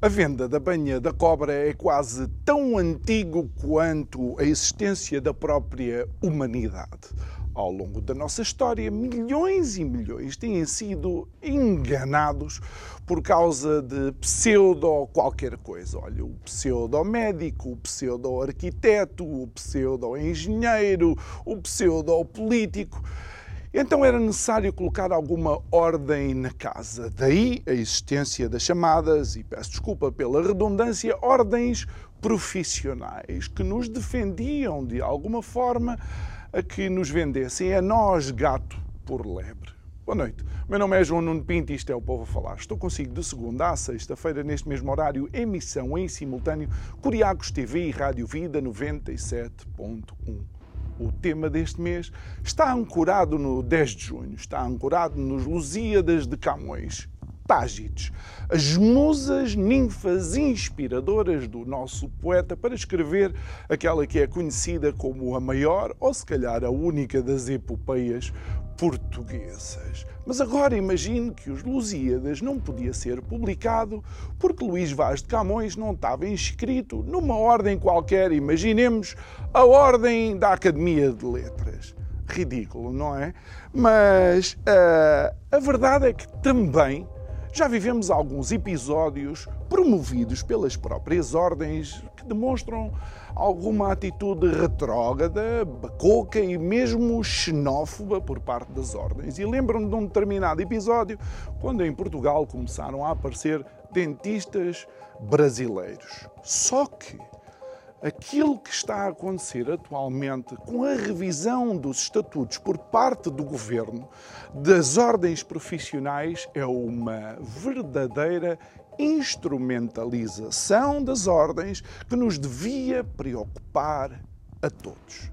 A venda da banha da cobra é quase tão antigo quanto a existência da própria humanidade. Ao longo da nossa história, milhões e milhões têm sido enganados por causa de pseudo qualquer coisa. Olha, o pseudo médico, o pseudo arquiteto, o pseudo engenheiro, o pseudo político. Então era necessário colocar alguma ordem na casa. Daí a existência das chamadas, e peço desculpa pela redundância, ordens profissionais que nos defendiam de alguma forma a que nos vendessem a nós gato por lebre. Boa noite. Meu nome é João Nuno Pinto e isto é o Povo a Falar. Estou consigo de segunda a sexta-feira, neste mesmo horário, emissão em simultâneo, Curiacos TV e Rádio Vida 97.1. O tema deste mês está ancorado no 10 de junho, está ancorado nos Lusíadas de Camões, Tágites, as musas ninfas inspiradoras do nosso poeta para escrever aquela que é conhecida como a maior ou se calhar a única das epopeias portuguesas. Mas agora imagine que os Lusíadas não podia ser publicado porque Luís Vaz de Camões não estava inscrito numa ordem qualquer, imaginemos a ordem da Academia de Letras. Ridículo, não é? Mas uh, a verdade é que também já vivemos alguns episódios promovidos pelas próprias ordens que demonstram alguma atitude retrógrada, bacoca e mesmo xenófoba por parte das ordens. E lembram-me de um determinado episódio quando em Portugal começaram a aparecer dentistas brasileiros. Só que aquilo que está a acontecer atualmente com a revisão dos estatutos por parte do governo das ordens profissionais é uma verdadeira instrumentalização das ordens que nos devia preocupar a todos.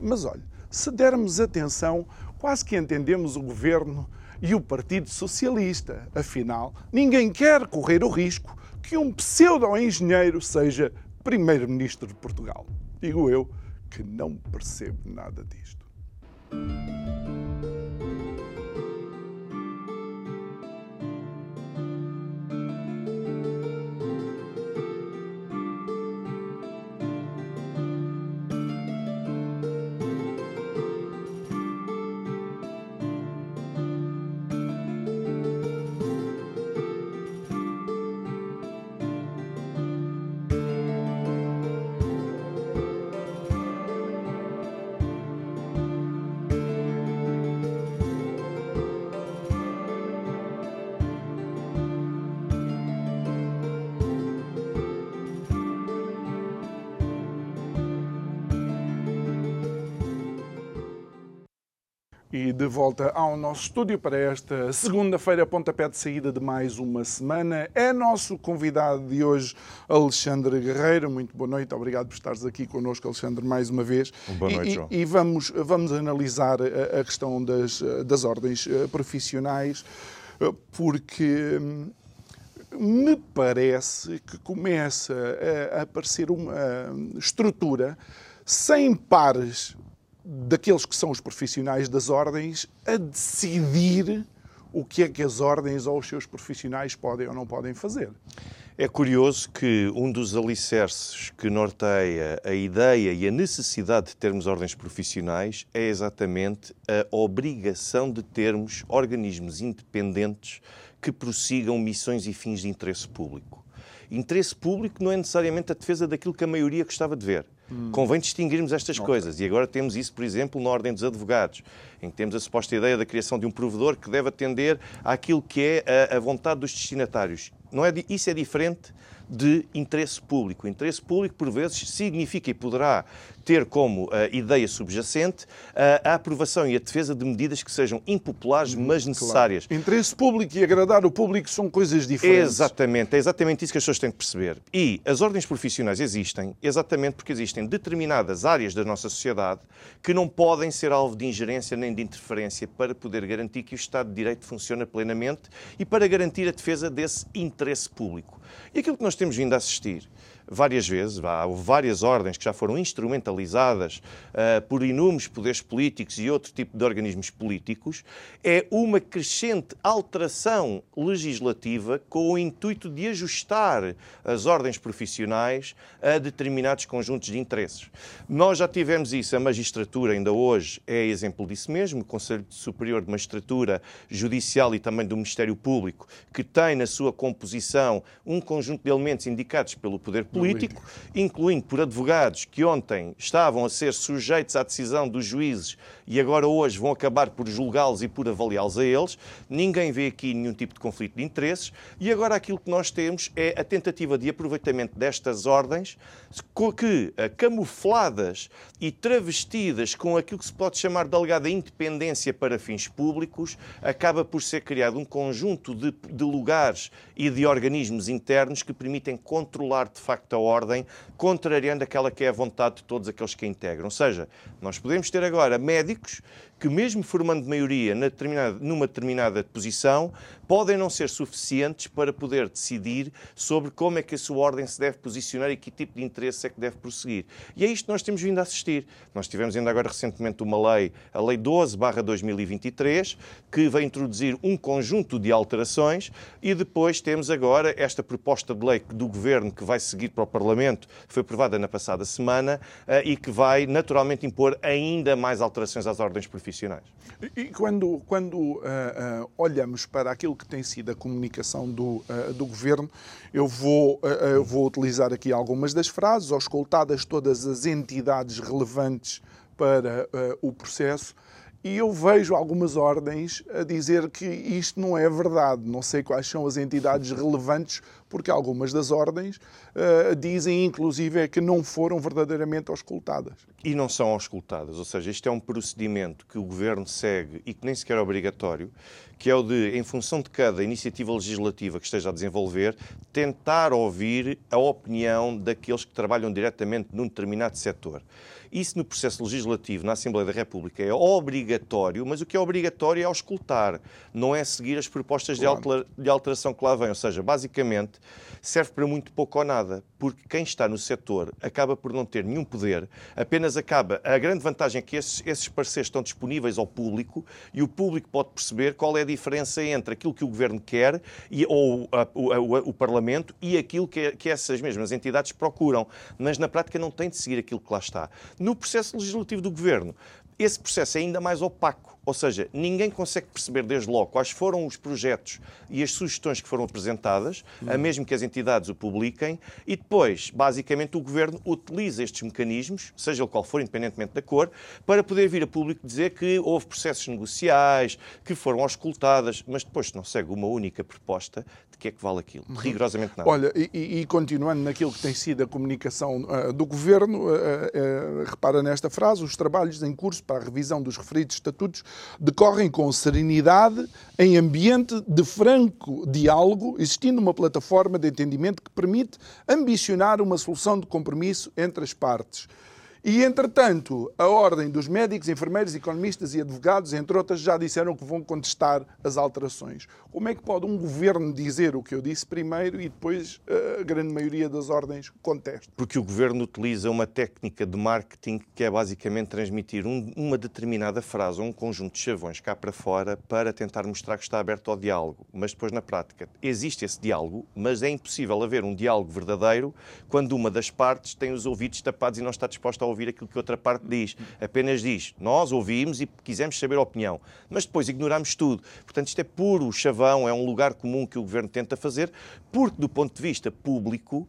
Mas olha, se dermos atenção, quase que entendemos o governo e o Partido Socialista. Afinal, ninguém quer correr o risco que um pseudo-engenheiro seja primeiro-ministro de Portugal. Digo eu que não percebo nada disto. De volta ao nosso estúdio para esta segunda-feira, pontapé de saída de mais uma semana. É nosso convidado de hoje, Alexandre Guerreiro. Muito boa noite, obrigado por estares aqui connosco, Alexandre, mais uma vez. Boa noite, e, João. E, e vamos, vamos analisar a, a questão das, das ordens eh, profissionais, eh, porque hum, me parece que começa a aparecer uma estrutura sem pares daqueles que são os profissionais das ordens a decidir o que é que as ordens ou os seus profissionais podem ou não podem fazer. É curioso que um dos alicerces que norteia a ideia e a necessidade de termos ordens profissionais é exatamente a obrigação de termos organismos independentes que prossigam missões e fins de interesse público. Interesse público não é necessariamente a defesa daquilo que a maioria gostava de ver. Hum. Convém distinguirmos estas okay. coisas. E agora temos isso, por exemplo, na Ordem dos Advogados, em que temos a suposta ideia da criação de um provedor que deve atender àquilo que é a, a vontade dos destinatários. Não é, isso é diferente de interesse público. O interesse público, por vezes, significa e poderá ter como uh, ideia subjacente uh, a aprovação e a defesa de medidas que sejam impopulares, uhum, mas necessárias. Claro. Interesse público e agradar o público são coisas diferentes. Exatamente, é exatamente isso que as pessoas têm que perceber. E as ordens profissionais existem exatamente porque existem determinadas áreas da nossa sociedade que não podem ser alvo de ingerência nem de interferência para poder garantir que o Estado de Direito funciona plenamente e para garantir a defesa desse interesse público. E aquilo que nós temos vindo a assistir várias vezes, há várias ordens que já foram instrumentalizadas uh, por inúmeros poderes políticos e outro tipo de organismos políticos, é uma crescente alteração legislativa com o intuito de ajustar as ordens profissionais a determinados conjuntos de interesses. Nós já tivemos isso, a magistratura ainda hoje é exemplo disso mesmo, o Conselho Superior de Magistratura Judicial e também do Ministério Público, que tem na sua composição um conjunto de elementos indicados pelo Poder Político, político, incluindo por advogados que ontem estavam a ser sujeitos à decisão dos juízes e agora hoje vão acabar por julgá-los e por avaliá-los a eles. Ninguém vê aqui nenhum tipo de conflito de interesses. E agora aquilo que nós temos é a tentativa de aproveitamento destas ordens que, eh, camufladas e travestidas com aquilo que se pode chamar de alegada independência para fins públicos, acaba por ser criado um conjunto de, de lugares e de organismos internos que permitem controlar de facto a ordem, contrariando aquela que é a vontade de todos aqueles que a integram. Ou seja, nós podemos ter agora médicos que, mesmo formando maioria numa determinada posição, podem não ser suficientes para poder decidir sobre como é que a sua ordem se deve posicionar e que tipo de interesse é que deve prosseguir. E é isto que nós temos vindo a assistir. Nós tivemos ainda agora recentemente uma lei, a Lei 12-2023, que vai introduzir um conjunto de alterações e depois temos agora esta proposta de lei do Governo que vai seguir para o Parlamento, foi aprovada na passada semana eh, e que vai naturalmente impor ainda mais alterações às ordens profissionais. E quando, quando uh, uh, olhamos para aquilo que tem sido a comunicação do, uh, do governo, eu vou, eu vou utilizar aqui algumas das frases, escoltadas todas as entidades relevantes para o processo. E eu vejo algumas ordens a dizer que isto não é verdade. Não sei quais são as entidades relevantes, porque algumas das ordens uh, dizem, inclusive, é que não foram verdadeiramente auscultadas. E não são auscultadas, ou seja, isto é um procedimento que o Governo segue e que nem sequer é obrigatório, que é o de, em função de cada iniciativa legislativa que esteja a desenvolver, tentar ouvir a opinião daqueles que trabalham diretamente num determinado setor. Isso no processo legislativo, na Assembleia da República, é obrigatório, mas o que é obrigatório é auscultar, não é seguir as propostas claro. de alteração que lá vêm. Ou seja, basicamente, serve para muito pouco ou nada, porque quem está no setor acaba por não ter nenhum poder, apenas acaba. A grande vantagem é que esses, esses parceiros estão disponíveis ao público e o público pode perceber qual é a diferença entre aquilo que o governo quer e, ou a, o, o, Parlamento e aquilo que, que essas mesmas entidades procuram. Mas na prática não tem de seguir aquilo que lá está. No processo legislativo do governo, esse processo é ainda mais opaco ou seja, ninguém consegue perceber desde logo quais foram os projetos e as sugestões que foram apresentadas, a uhum. mesmo que as entidades o publiquem, e depois, basicamente, o Governo utiliza estes mecanismos, seja ele qual for, independentemente da cor, para poder vir a público dizer que houve processos negociais, que foram auscultadas, mas depois não segue uma única proposta de que é que vale aquilo. Uhum. Rigorosamente nada. Olha, e, e, continuando naquilo que tem sido a comunicação uh, do Governo, uh, uh, repara nesta frase, os trabalhos em curso para a revisão dos referidos estatutos decorrem com serenidade, em ambiente de franco diálogo, existindo uma plataforma de entendimento que permite ambicionar uma solução de compromisso entre as partes. E, entretanto, a Ordem dos Médicos, Enfermeiros, Economistas e Advogados, entre outras, já disseram que vão contestar as alterações. Como é que pode um governo dizer o que eu disse primeiro e depois eh, a grande maioria das ordens contesta? Porque o governo utiliza uma técnica de marketing que é basicamente transmitir um, uma determinada frase ou um conjunto de chavões cá para fora para tentar mostrar que está aberto ao diálogo. Mas depois, na prática, existe esse diálogo, mas é impossível haver um diálogo verdadeiro quando uma das partes tem os ouvidos tapados e não está disposta a ouvir ouvir aquilo que outra parte diz. Apenas diz, nós ouvimos e quisemos saber a opinião, mas depois ignoramos tudo. Portanto, isto é puro chavão, é um lugar comum que o governo tenta fazer, porque do ponto de vista público,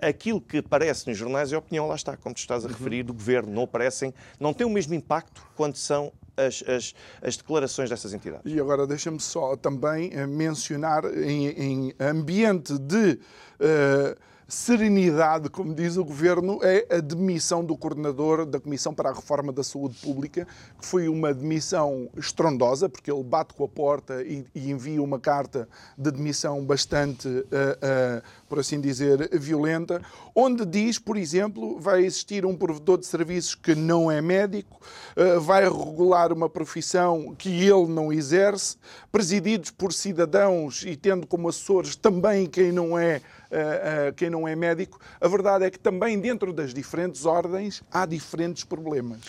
aquilo que aparece nos jornais é a opinião, lá está, como tu estás a referir, do governo. Não aparecem, não tem o mesmo impacto quando são as, as, as, declarações dessas entidades. E agora deixa-me só também eh, mencionar em, em ambiente de uh, serenidade, como diz o Governo, é a demissão do coordenador da Comissão para a Reforma da Saúde Pública, que foi uma demissão estrondosa, porque ele bate com a porta e, e envia uma carta de demissão bastante, uh, uh, por assim dizer, violenta, onde diz, por exemplo, vai existir um provedor de serviços que não é médico, uh, vai regular uma profissão que ele não exerce, presididos por cidadãos e tendo como assessores também quem não é uh, quem não é médico, a verdade é que também dentro das diferentes ordens há diferentes problemas.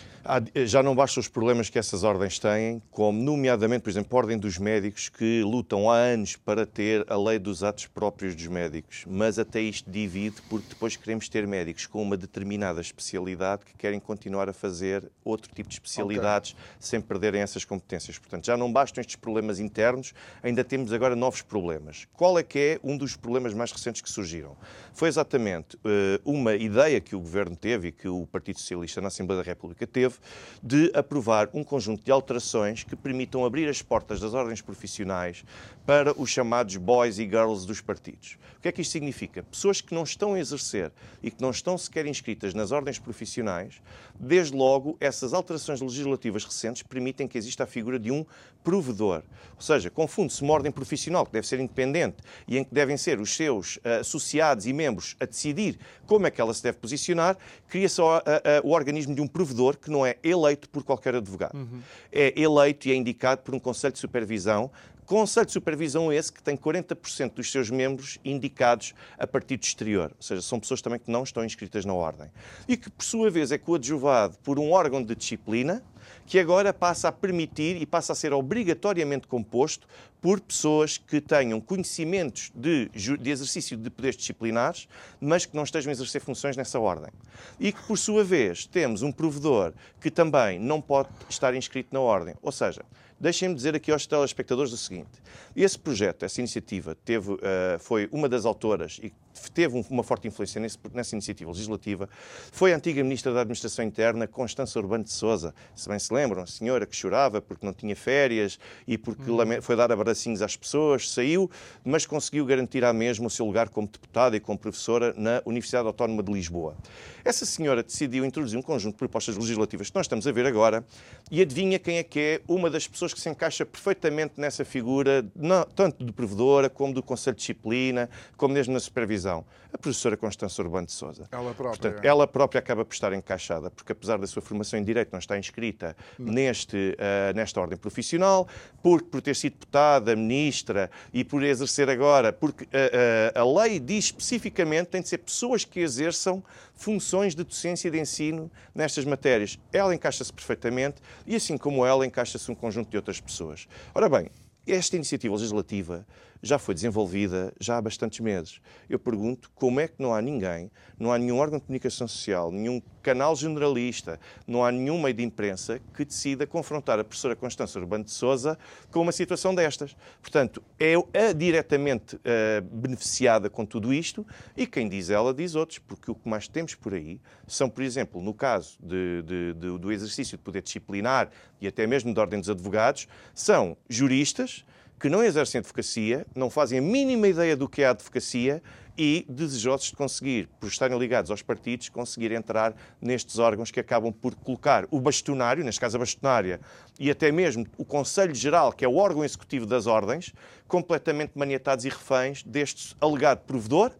já não bastam os problemas que essas ordens têm, como nomeadamente, por exemplo, a Ordem dos Médicos, que lutam há anos para ter a lei dos atos próprios dos médicos, mas até isto divide porque depois queremos ter médicos com uma determinada especialidade que querem continuar a fazer outro tipo de especialidades okay. sem perderem essas competências. Portanto, já não bastam estes problemas internos, ainda temos agora novos problemas. Qual é que é um dos problemas mais recentes que surgiram. Foi exatamente uh, uma ideia que o Governo teve e que o Partido Socialista na Assembleia da República teve de aprovar um conjunto de alterações que permitam abrir as portas das ordens profissionais para os chamados boys e girls dos partidos. O que é que isto significa? Pessoas que não estão a exercer e que não estão sequer inscritas nas ordens profissionais, desde logo essas alterações legislativas recentes permitem que exista a figura de um provedor. Ou seja, confunde-se uma ordem profissional que deve ser independente e em que devem ser os seus uh, associados e membros a decidir como é que ela se deve posicionar, cria-se o, organismo de um provedor que não é eleito por qualquer advogado. Uhum. É eleito e é indicado por um Conselho de Supervisão Conselho de Supervisão esse que tem 40% dos seus membros indicados a partir do exterior, ou seja, são pessoas também que não estão inscritas na ordem. E que, por sua vez, é coadjuvado por um órgão de disciplina, que agora passa a permitir e passa a ser obrigatoriamente composto por pessoas que tenham conhecimentos de, de, exercício de poderes disciplinares, mas que não estejam a exercer funções nessa ordem. E que, por sua vez, temos um provedor que também não pode estar inscrito na ordem. Ou seja, Deixem-me dizer aqui aos telespectadores o seguinte: esse projeto, essa iniciativa, teve, uh, foi uma das autoras e teve uma forte influência nesse, nessa iniciativa legislativa foi a antiga Ministra da Administração Interna, Constança Urbano de Souza. Se bem se lembram, a senhora que chorava porque não tinha férias e porque uhum. foi dar abracinhos às pessoas, saiu, mas conseguiu garantir à mesma o seu lugar como deputada e como professora na Universidade Autónoma de Lisboa. Essa senhora decidiu introduzir um conjunto de propostas legislativas que nós estamos a ver agora e adivinha quem é que é uma das pessoas que se encaixa perfeitamente nessa figura, não, tanto de provedora como do Conselho de Disciplina, como mesmo na supervisão televisão, a professora Constança Urbano de Souza. Ela própria. Portanto, ela própria acaba por estar encaixada, porque apesar da sua formação em Direito não está inscrita neste, uh, nesta ordem profissional, por, por ter sido deputada, ministra e por exercer agora, porque uh, uh, a lei diz especificamente que tem de ser pessoas que exerçam funções de docência e de ensino nestas matérias. Ela encaixa-se perfeitamente e, assim como ela, encaixa-se um conjunto de outras pessoas. Ora bem, esta iniciativa legislativa já foi desenvolvida já há bastantes meses. Eu pergunto como é que não há ninguém, não há nenhum órgão de comunicação social, nenhum canal generalista, não há nenhum meio de imprensa que decida confrontar a professora Constança Urbano de Souza com uma situação destas. Portanto, é diretamente uh, beneficiada com tudo isto e quem diz ela diz outros, porque o que mais temos por aí são, por exemplo, no caso de, de, de, do exercício de poder disciplinar e até mesmo de ordem dos advogados, são juristas que não exercem advocacia, não fazem a mínima ideia do que é a advocacia e desejosos de conseguir, por estarem ligados aos partidos, conseguir entrar nestes órgãos que acabam por colocar o bastonário, neste caso a bastonária, e até mesmo o Conselho Geral, que é o órgão executivo das ordens, completamente maniatados e reféns deste alegado provedor,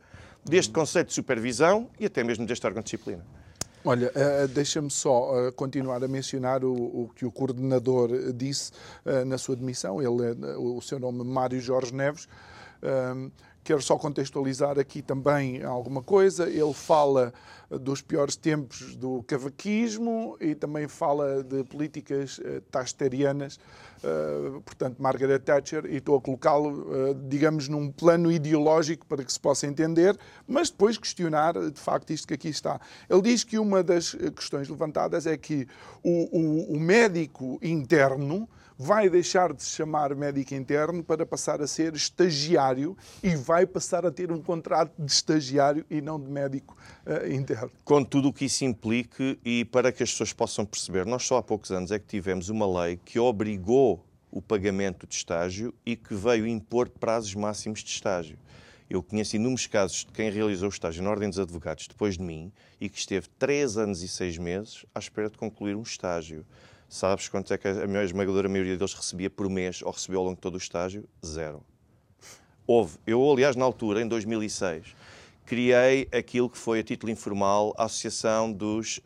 deste Conselho de Supervisão e até mesmo deste órgão de disciplina. Olha, uh, deixa-me só uh, continuar a mencionar o, o, que o coordenador disse uh, na sua demissão. Ele, o seu nome Mário Jorge Neves. Quero só contextualizar aqui também alguma coisa. Ele fala dos piores tempos do cavaquismo e também fala de políticas uh, tasterianas, uh, portanto, Margaret Thatcher, e estou a colocá-lo, uh, digamos, num plano ideológico para que se possa entender, mas depois questionar, de facto, isto que aqui está. Ele diz que uma das questões levantadas é que o, o, o médico interno vai deixar de se chamar médico interno para passar a ser estagiário e vai passar a ter um contrato de estagiário e não de médico uh, interno. Com tudo o que isso implique e para que as pessoas possam perceber, nós só há poucos anos é que tivemos uma lei que obrigou o pagamento de estágio e que veio impor prazos máximos de estágio. Eu conheço inúmeros casos de quem realizou o estágio na Ordem dos Advogados depois de mim e que esteve 3 anos e 6 meses à espera de concluir um estágio. Sabes quanto é que a esmagadora maioria deles recebia por mês ou recebeu ao longo de todo o estágio? Zero. Houve. Eu, aliás, na altura, em 2006, criei aquilo que foi, a título informal, a Associação dos uh,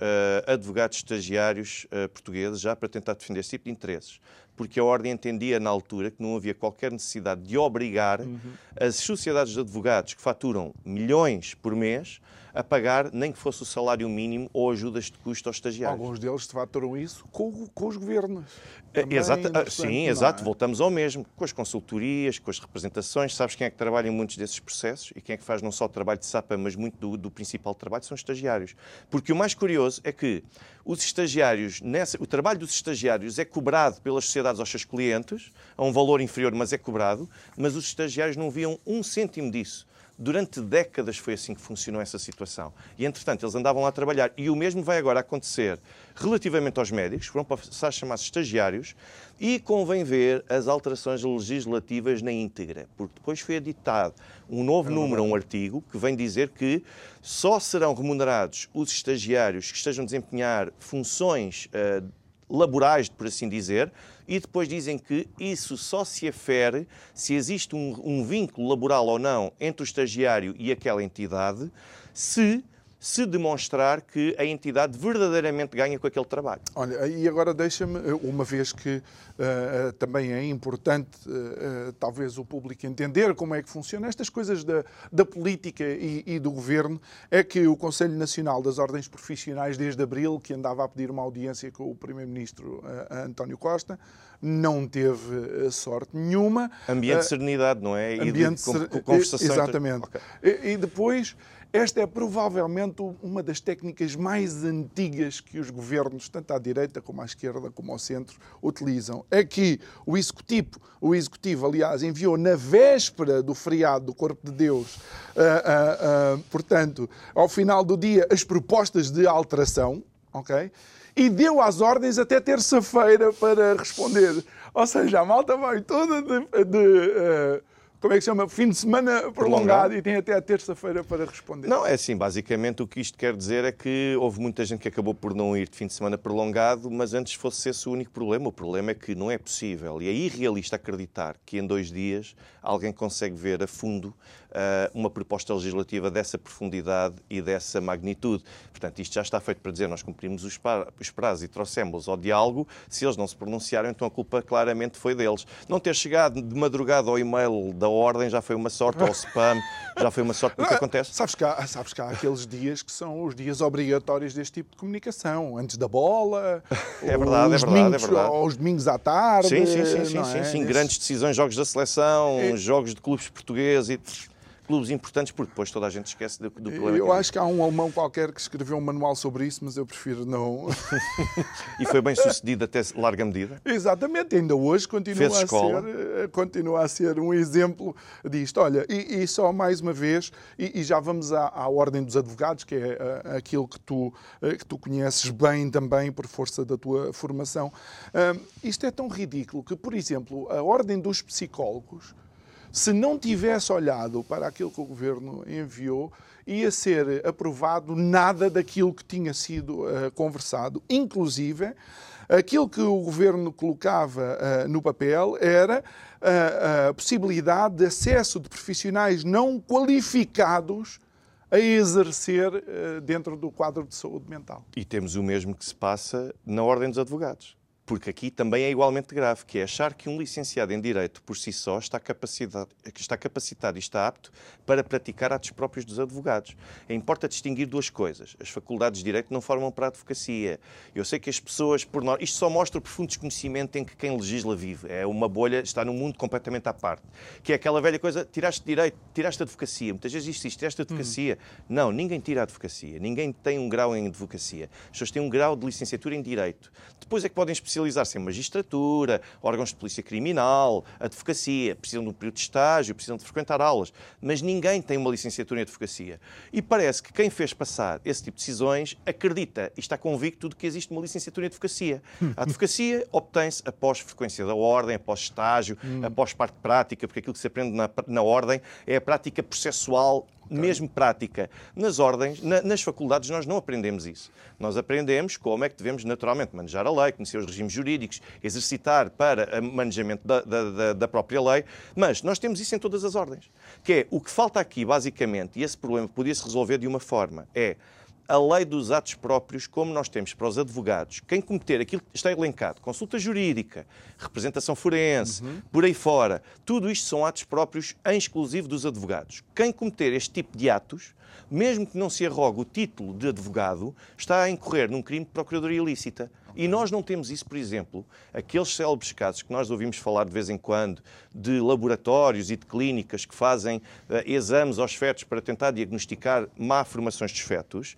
Advogados Estagiários uh, Portugueses, já para tentar defender esse tipo de interesses. Porque a Ordem entendia na altura que não havia qualquer necessidade de obrigar uhum. as sociedades de advogados que faturam milhões por mês a pagar nem que fosse o salário mínimo ou ajudas de custo aos estagiários. Alguns deles faturam isso com, com os governos. É, exato, ah, sim, exato. É? Voltamos ao mesmo, com as consultorias, com as representações. Sabes quem é que trabalha em muitos desses processos e quem é que faz não só o trabalho de SAPA, mas muito do, do principal trabalho são os estagiários. Porque o mais curioso é que os estagiários, nessa, o trabalho dos estagiários é cobrado pelas sociedades aos seus clientes, a um valor inferior, mas é cobrado, mas os estagiários não viam um cêntimo disso. Durante décadas foi assim que funcionou essa situação. E, entretanto, eles andavam lá a trabalhar. E o mesmo vai agora acontecer relativamente aos médicos, que vão passar a chamar-se estagiários, e convém ver as alterações legislativas na íntegra, porque depois foi editado um novo é número, um artigo, que vem dizer que só serão remunerados os estagiários que estejam a desempenhar funções uh, laborais, por assim dizer, e depois dizem que isso só se afere se existe um, um vínculo laboral ou não entre o estagiário e aquela entidade, se se demonstrar que a entidade verdadeiramente ganha com aquele trabalho. Olha, e agora deixa-me, uma vez que uh, também é importante, uh, talvez, o público entender como é que funciona estas coisas da, da política e, e, do governo, é que o Conselho Nacional das Ordens Profissionais, desde abril, que andava a pedir uma audiência com o Primeiro-Ministro uh, António Costa, não teve sorte nenhuma. Ambiente de serenidade, não é? Ambiente e de, com, conversação. Exatamente. Entre... Okay. E, e depois esta é provavelmente uma das técnicas mais antigas que os governos, tanto à direita como à esquerda como ao centro, utilizam. É que o executivo, o executivo aliás, enviou na véspera do feriado do Corpo de Deus, uh, uh, uh, portanto, ao final do dia, as propostas de alteração, ok? E deu as ordens até terça-feira para responder. Ou seja, a malta vai toda de, de como é que se chama? Fim de semana prolongado, e tem até a terça-feira para responder. Não, é assim, basicamente o que isto quer dizer é que houve muita gente que acabou por não ir de fim de semana prolongado, mas antes fosse esse o único problema. O problema é que não é possível e é irrealista acreditar que em dois dias alguém consegue ver a fundo uma proposta legislativa dessa profundidade e dessa magnitude. Portanto, isto já está feito para dizer nós cumprimos os, os prazos e trouxemos ao diálogo. Se eles não se pronunciaram, então a culpa claramente foi deles. Não ter chegado de madrugada ao e-mail da ordem já foi uma sorte, ao spam já foi uma sorte. O que acontece? Sabes que, há, sabes que há aqueles dias que são os dias obrigatórios deste tipo de comunicação. Antes da bola, é verdade, é verdade, domingos, é verdade. Aos domingos à tarde. Sim, sim, sim, sim, é? sim, sim. Grandes decisões, jogos da seleção, é... jogos de clubes portugueses e clubes importantes, porque depois toda a gente esquece do, do problema. Eu acho que há um alemão qualquer que escreveu um manual sobre isso, mas eu prefiro não. e foi bem sucedido até larga medida? Exatamente, ainda hoje continua a, ser, eh, continua a ser um exemplo disto. Olha, e, e só mais uma vez, e, e já vamos à, à, Ordem dos Advogados, que é uh, aquilo que tu, uh, que tu conheces bem também por força da tua formação. Isto é tão ridículo que, por exemplo, a Ordem dos Psicólogos se não tivesse olhado para aquilo que o governo enviou, ia ser aprovado nada daquilo que tinha sido uh, conversado. Inclusive, aquilo que o governo colocava uh, no papel era uh, a possibilidade de acesso de profissionais não qualificados a exercer dentro do quadro de saúde mental. E temos o mesmo que se passa na Ordem dos Advogados porque aqui também é igualmente grave, que é achar que um licenciado em Direito por si só está capacitado, está capacitado e está apto para praticar atos próprios dos advogados. É importa distinguir duas coisas. As faculdades de Direito não formam para a advocacia. Eu sei que as pessoas, por nós, isto só mostra o profundo desconhecimento em que quem legisla vive. É uma bolha, está num mundo completamente à parte. Que é aquela velha coisa, tiraste Direito, tiraste Advocacia. Muitas vezes isto, isto tiraste Advocacia. Hum. Não, ninguém tira a Advocacia. Ninguém tem um grau em Advocacia. As pessoas têm um grau de licenciatura em Direito. Depois é que podem especializar especializar-se em magistratura, órgãos de polícia criminal, advocacia, precisam de um período de estágio, precisam de frequentar aulas, mas ninguém tem uma licenciatura em advocacia. E parece que quem fez passar esse tipo de decisões acredita e está convicto de que existe uma licenciatura em advocacia. A advocacia obtém-se após frequência da ordem, após estágio, hum. após parte prática, porque aquilo que se aprende na, na ordem é a prática processual mesmo prática. Nas ordens, na, nas faculdades, nós não aprendemos isso. Nós aprendemos como é que devemos naturalmente manejar a lei, conhecer os regimes jurídicos, exercitar para o manejamento da, da, da própria lei, mas nós temos isso em todas as ordens. Que é o que falta aqui, basicamente, e esse problema podia-se resolver de uma forma, é a lei dos atos próprios, como nós temos para os advogados, quem cometer aquilo que está elencado, consulta jurídica, representação forense, uhum. por aí fora, tudo isto são atos próprios em exclusivo dos advogados. Quem cometer este tipo de atos, mesmo que não se arrogue o título de advogado, está a incorrer num crime de procuradoria ilícita. E nós não temos isso, por exemplo, aqueles célebres casos que nós ouvimos falar de vez em quando, de laboratórios e de clínicas que fazem uh, exames aos fetos para tentar diagnosticar má formações dos fetos,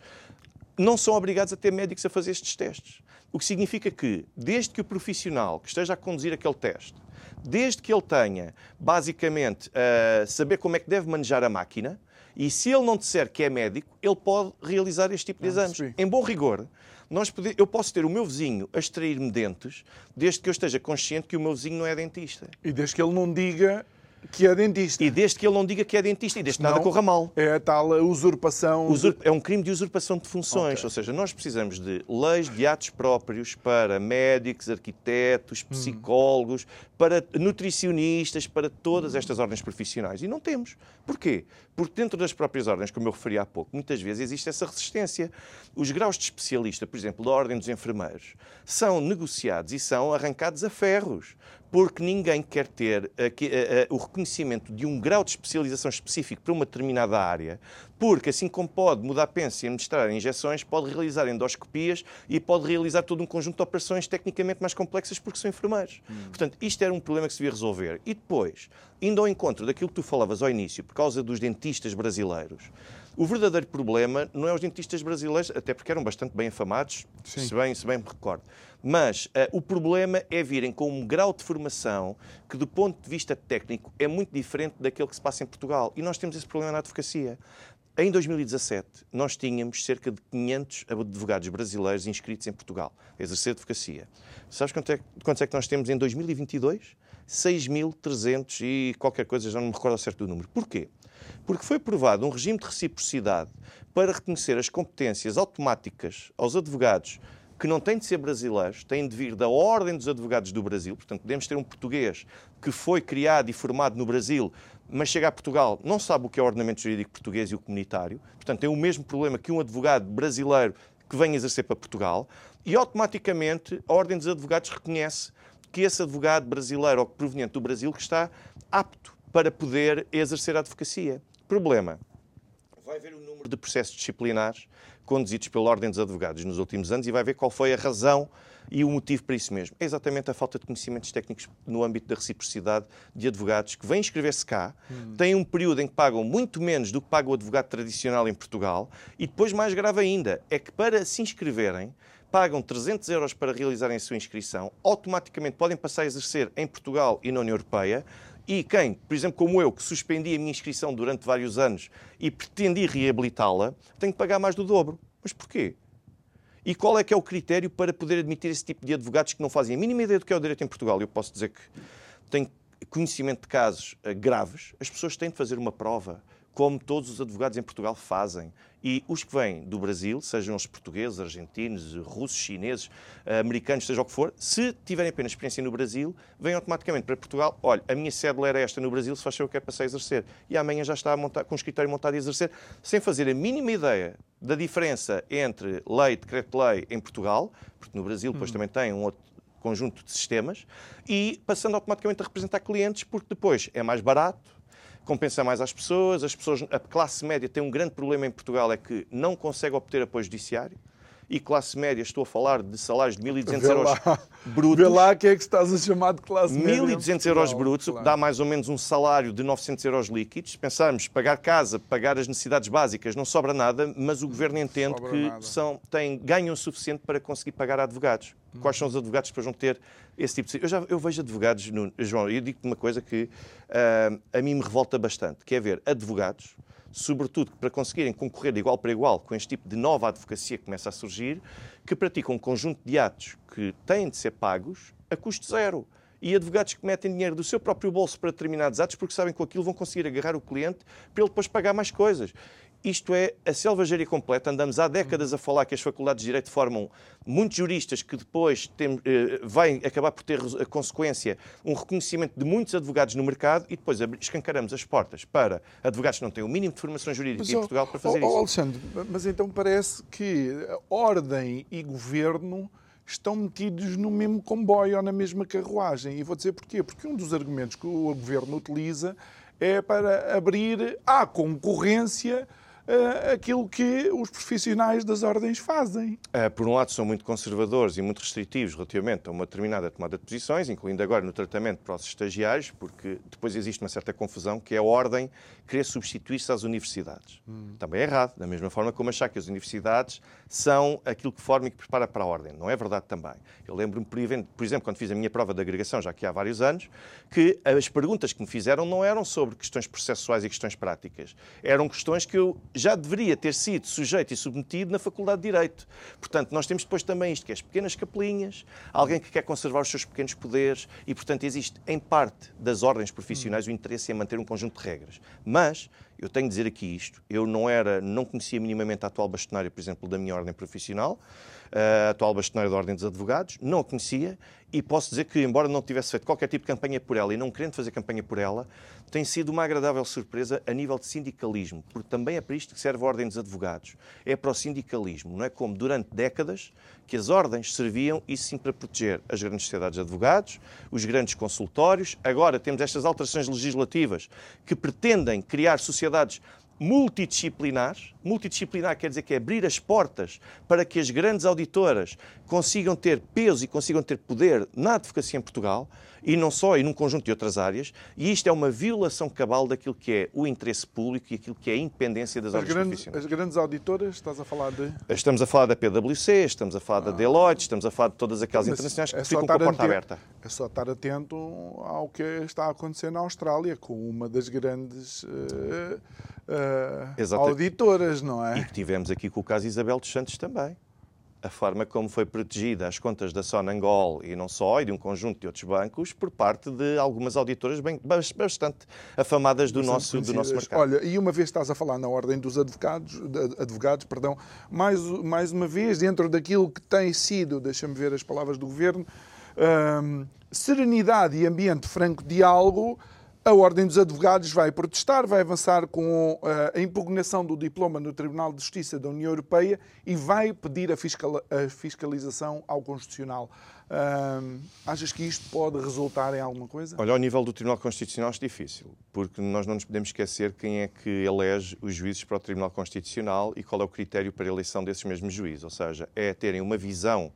não são obrigados a ter médicos a fazer estes testes. O que significa que, desde que o profissional que esteja a conduzir aquele teste, desde que ele tenha, basicamente, uh, saber como é que deve manejar a máquina, e se ele não disser que é médico, ele pode realizar este tipo de exames. Em bom rigor, nós pode, eu posso ter o meu vizinho a extrair-me dentes, desde que eu esteja consciente que o meu vizinho não é dentista. E desde que ele não diga que é dentista. E desde que ele não diga que é dentista e desde que nada corra mal. É a tal usurpação. Usur... É um crime de usurpação de funções. Okay. Ou seja, nós precisamos de leis de atos próprios para médicos, arquitetos, hum. psicólogos, hum. para nutricionistas, para todas estas ordens profissionais. E não temos. Porquê? Porque dentro das próprias ordens, como eu referi há pouco, muitas vezes existe essa resistência. Os graus de especialista, por exemplo, da Ordem dos Enfermeiros, são negociados e são arrancados a ferros porque ninguém quer ter uh, uh, o reconhecimento de um grau de especialização específico para uma determinada área, porque assim como pode mudar a pensa e administrar injeções, pode realizar endoscopias e pode realizar todo um conjunto de operações tecnicamente mais complexas porque são enfermeiros. Hum. Portanto, isto era um problema que se devia resolver. E depois, indo ao encontro daquilo que tu falavas ao início, por causa dos dentistas brasileiros, o verdadeiro problema não é os dentistas brasileiros, até porque eram bastante bem afamados, se bem, se bem me recordo. Mas uh, o problema é virem com um grau de formação que, do ponto de vista técnico, é muito diferente daquele que se passa em Portugal. E nós temos esse problema na advocacia. Em 2017, nós tínhamos cerca de 500 advogados brasileiros inscritos em Portugal, a exercer advocacia. Sabes quantos é, quantos é que nós temos em 2022? 6.300 e qualquer coisa, já não me recordo ao certo do número. Porquê? Porque foi aprovado um regime de reciprocidade para reconhecer as competências automáticas aos advogados que não têm de ser brasileiros, têm de vir da Ordem dos Advogados do Brasil. Portanto, podemos ter um português que foi criado e formado no Brasil, mas chega a Portugal, não sabe o que é o ordenamento jurídico português e o comunitário. Portanto, tem o mesmo problema que um advogado brasileiro que vem exercer para Portugal. E automaticamente a Ordem dos Advogados reconhece que esse advogado brasileiro ou proveniente do Brasil que está apto para poder exercer a advocacia. Problema. Vai ver o número de processos disciplinares conduzidos pela Ordem dos Advogados nos últimos anos e vai ver qual foi a razão e o motivo para isso mesmo. É exatamente a falta de conhecimentos técnicos no âmbito da reciprocidade de advogados que vêm inscrever-se cá, hum. têm um período em que pagam muito menos do que paga o advogado tradicional em Portugal e depois, mais grave ainda, é que para se inscreverem pagam 300 euros para realizarem a sua inscrição, automaticamente podem passar a exercer em Portugal e na União Europeia, e quem, por exemplo, como eu, que suspendi a minha inscrição durante vários anos e pretendi reabilitá-la, tem que pagar mais do dobro. Mas porquê? E qual é que é o critério para poder admitir esse tipo de advogados que não fazem a mínima ideia do que é o direito em Portugal? Eu posso dizer que tenho conhecimento de casos uh, graves, as pessoas têm de fazer uma prova como todos os advogados em Portugal fazem. E os que vêm do Brasil, sejam os portugueses, argentinos, russos, chineses, americanos, seja o que for, se tiverem apenas experiência no Brasil, vêm automaticamente para Portugal. Olha, a minha cédula era esta no Brasil, se faz o que é passar a exercer. E amanhã já está montar, com o escritório montado a exercer, sem fazer a mínima ideia da diferença entre lei, decreto-lei em Portugal, porque no Brasil depois hum. também tem um outro conjunto de sistemas, e passando automaticamente a representar clientes, porque depois é mais barato, compensa mais às pessoas, as pessoas, a classe média tem um grande problema em Portugal, é que não consegue obter apoio judiciário e classe média, estou a falar de salários de 1.200 euros brutos. Vê lá que é que estás a chamar de classe média. 1.200 euros brutos, claro. dá mais ou menos um salário de 900 euros líquidos. Pensarmos pagar casa, pagar as necessidades básicas, não sobra nada, mas o governo entende que são, tem, ganham o suficiente para conseguir pagar advogados. Quais são os advogados que depois vão ter esse tipo de. Eu, já, eu vejo advogados, no, João, eu digo-te uma coisa que uh, a mim me revolta bastante, que é ver advogados sobretudo para conseguirem concorrer de igual para igual com este tipo de nova advocacia que começa a surgir, que praticam um conjunto de atos que têm de ser pagos a custo zero. E advogados que metem dinheiro do seu próprio bolso para determinados atos porque sabem que com aquilo vão conseguir agarrar o cliente para ele depois pagar mais coisas. Isto é a selvageria completa. Andamos há décadas a falar que as faculdades de Direito formam muitos juristas que depois tem, eh, vai acabar por ter a consequência um reconhecimento de muitos advogados no mercado e depois escancaramos as portas para advogados que não têm o mínimo de formação jurídica mas, em Portugal para fazer oh, isso. Alexandre, mas então parece que ordem e governo estão metidos no mesmo comboio ou na mesma carruagem. E vou dizer porquê. Porque um dos argumentos que o governo utiliza é para abrir à concorrência uh, aquilo que os profissionais das ordens fazem. Uh, por um lado, são muito conservadores e muito restritivos relativamente a uma determinada tomada de posições, incluindo agora no tratamento para os estagiários, porque depois existe uma certa confusão que é a ordem querer substituir-se às universidades. Hum. Também é errado, da mesma forma como achar que as universidades são aquilo que forma e que prepara para a ordem. Não é verdade também. Eu lembro-me, por exemplo, quando fiz a minha prova de agregação, já que há vários anos, que as perguntas que me fizeram não eram sobre questões processuais e questões práticas. Eram questões que eu já deveria ter sido sujeito e submetido na Faculdade de Direito. Portanto, nós temos depois também isto, que é as pequenas capelinhas, alguém que quer conservar os seus pequenos poderes e, portanto, existe em parte das ordens profissionais o interesse em manter um conjunto de regras. Mas eu tenho de dizer aqui isto, eu não era, não conhecia minimamente a atual bastonária, por exemplo, da minha ordem profissional, a atual bastonária da Ordem dos Advogados, não a conhecia e posso dizer que, embora não tivesse feito qualquer tipo de campanha por ela e não querendo fazer campanha por ela, tem sido uma agradável surpresa a nível de sindicalismo, porque também é para isto que serve a Ordem dos Advogados. É para o sindicalismo, não é como durante décadas que as ordens serviam e sim para proteger as grandes sociedades de advogados, os grandes consultórios. Agora temos estas alterações legislativas que pretendem criar sociedades multidisciplinares. Multidisciplinar quer dizer que é abrir as portas para que as grandes auditoras consigam ter peso e consigam ter poder na advocacia em Portugal e não só, e num conjunto de outras áreas. E isto é uma violação cabal daquilo que é o interesse público e aquilo que é a independência das as grandes, As grandes auditoras, estás a falar de? Estamos a falar da PwC, estamos a falar ah. da Deloitte, estamos a falar de todas aquelas Mas internacionais que é ficam com a porta aberta. É só estar atento ao que está a acontecer na Austrália, com uma das grandes... Uh, uh, auditoras, não é? E que tivemos aqui com o caso Isabel dos Santos também. A forma como foi protegida as contas da Sonangol e não só, e de um conjunto de outros bancos, por parte de algumas auditoras bem, bastante afamadas do, nosso, do nosso mercado. Olha, e uma vez estás a falar na ordem dos advogados, advogados perdão, mais, mais uma vez, dentro daquilo que tem sido, deixa-me ver as palavras do governo, hum, serenidade e ambiente franco diálogo, a Ordem dos Advogados vai protestar, vai avançar com uh, a impugnação do diploma no Tribunal de Justiça da União Europeia e vai pedir a, fiscal, a fiscalização ao Constitucional. Achas que isto pode resultar em alguma coisa? Olha, ao nível do Tribunal Constitucional é difícil, porque nós não nos podemos esquecer quem é que elege os juízes para o Tribunal Constitucional e qual é o critério para a eleição desses mesmos juízes. Ou seja, é terem uma visão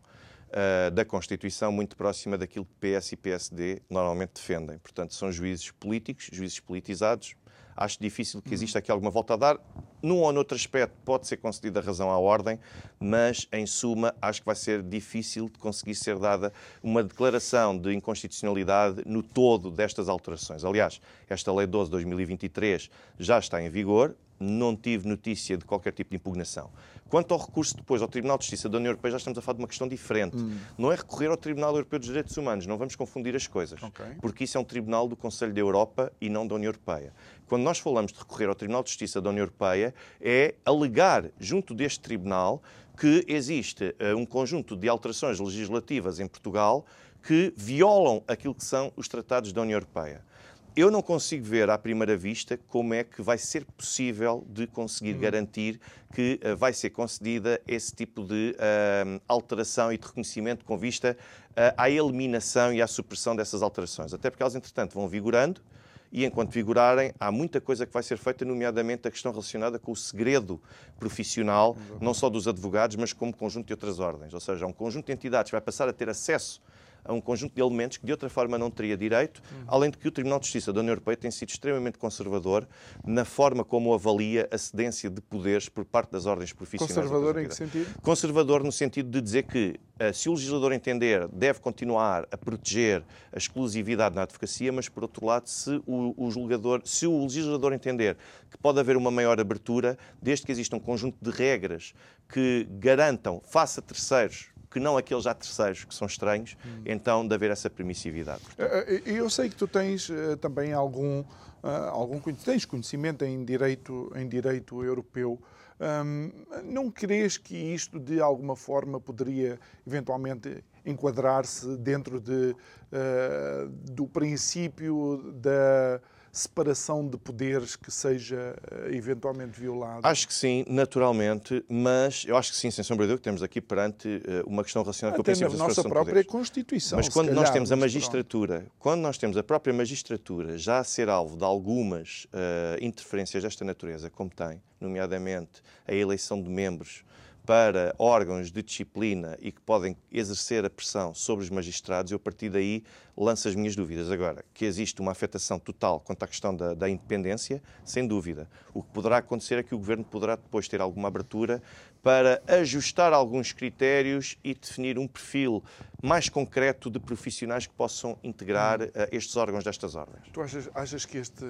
uh, da Constituição muito próxima daquilo que PS e PSD normalmente defendem. Portanto, são juízes políticos, juízes politizados. Acho difícil que exista aqui alguma volta a dar. Num ou noutro aspecto pode ser concedida razão à ordem, mas em suma acho que vai ser difícil de conseguir ser dada uma declaração de inconstitucionalidade no todo destas alterações. Aliás, esta Lei 12 de 2023 já está em vigor, não tive notícia de qualquer tipo de impugnação. Quanto ao recurso depois ao Tribunal de Justiça da União Europeia, já estamos a falar de uma questão diferente. Hum. Não é recorrer ao Tribunal Europeu dos Direitos Humanos, não vamos confundir as coisas. Okay. Porque isso é um tribunal do Conselho da Europa e não da União Europeia. Quando nós falamos de recorrer ao Tribunal de Justiça da União Europeia, é alegar junto deste tribunal que existe uh, um conjunto de alterações legislativas em Portugal que violam aquilo que são os tratados da União Europeia eu não consigo ver à primeira vista como é que vai ser possível de conseguir hum. garantir que uh, vai ser concedida esse tipo de uh, alteração e de reconhecimento com vista uh, à eliminação e à supressão dessas alterações. Até porque elas, entretanto, vão vigorando e enquanto vigorarem, há muita coisa que vai ser feita, nomeadamente a questão relacionada com o segredo profissional, não só dos advogados, mas como conjunto de outras ordens. Ou seja, um conjunto de entidades vai passar a ter acesso a um conjunto de elementos que de outra forma não teria direito, além de que o Tribunal de Justiça da União Europeia tem sido extremamente conservador na forma como avalia a cedência de poderes por parte das ordens profissionais. Conservador em que sentido? Conservador no sentido de dizer que eh, se o legislador entender, deve continuar a proteger a exclusividade na advocacia, mas por outro lado, se o, o julgador, se o legislador entender que pode haver uma maior abertura, desde que exista um conjunto de regras que garantam, face a terceiros, que não aqueles já terceiros que são estranhos, hum. então de haver essa permissividade. Eh, eh, eu sei que tu tens eh, também algum, algum tens conhecimento em direito, em direito europeu. Um, não crees que isto de alguma forma poderia eventualmente enquadrar-se dentro de, uh, do princípio da separação de poderes que seja eh, eventualmente violada? Acho que sim, naturalmente, mas eu acho que sim, sem sombra de dúvida, que temos aqui perante eh, uma questão relacionada Até com o princípio da nossa própria Constituição. Mas quando calhar, nós temos a magistratura, pronto. quando nós temos a própria magistratura já a ser alvo de algumas uh, interferências desta natureza, como tem, nomeadamente a eleição de membros para órgãos de disciplina e que podem exercer a pressão sobre os magistrados, eu a partir daí lanço as minhas dúvidas. Agora, que existe uma afetação total quanto à questão da, da, independência, sem dúvida. O que poderá acontecer é que o Governo poderá depois ter alguma abertura para ajustar alguns critérios e definir um perfil mais concreto de profissionais que possam integrar uh, estes órgãos destas ordens. Tu achas, achas que este,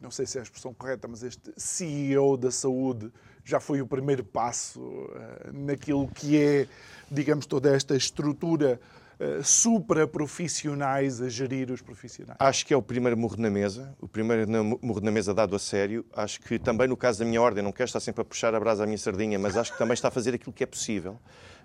não sei se é a expressão correta, mas este CEO da saúde já foi o primeiro passo uh, naquilo que é, digamos, toda esta estrutura uh, supraprofissionais a gerir os profissionais? Acho que é o primeiro morro na mesa, o primeiro morro na mesa dado a sério. Acho que também no caso da minha ordem, não quero estar sempre a puxar a brasa à minha sardinha, mas acho que também está a fazer aquilo que é possível.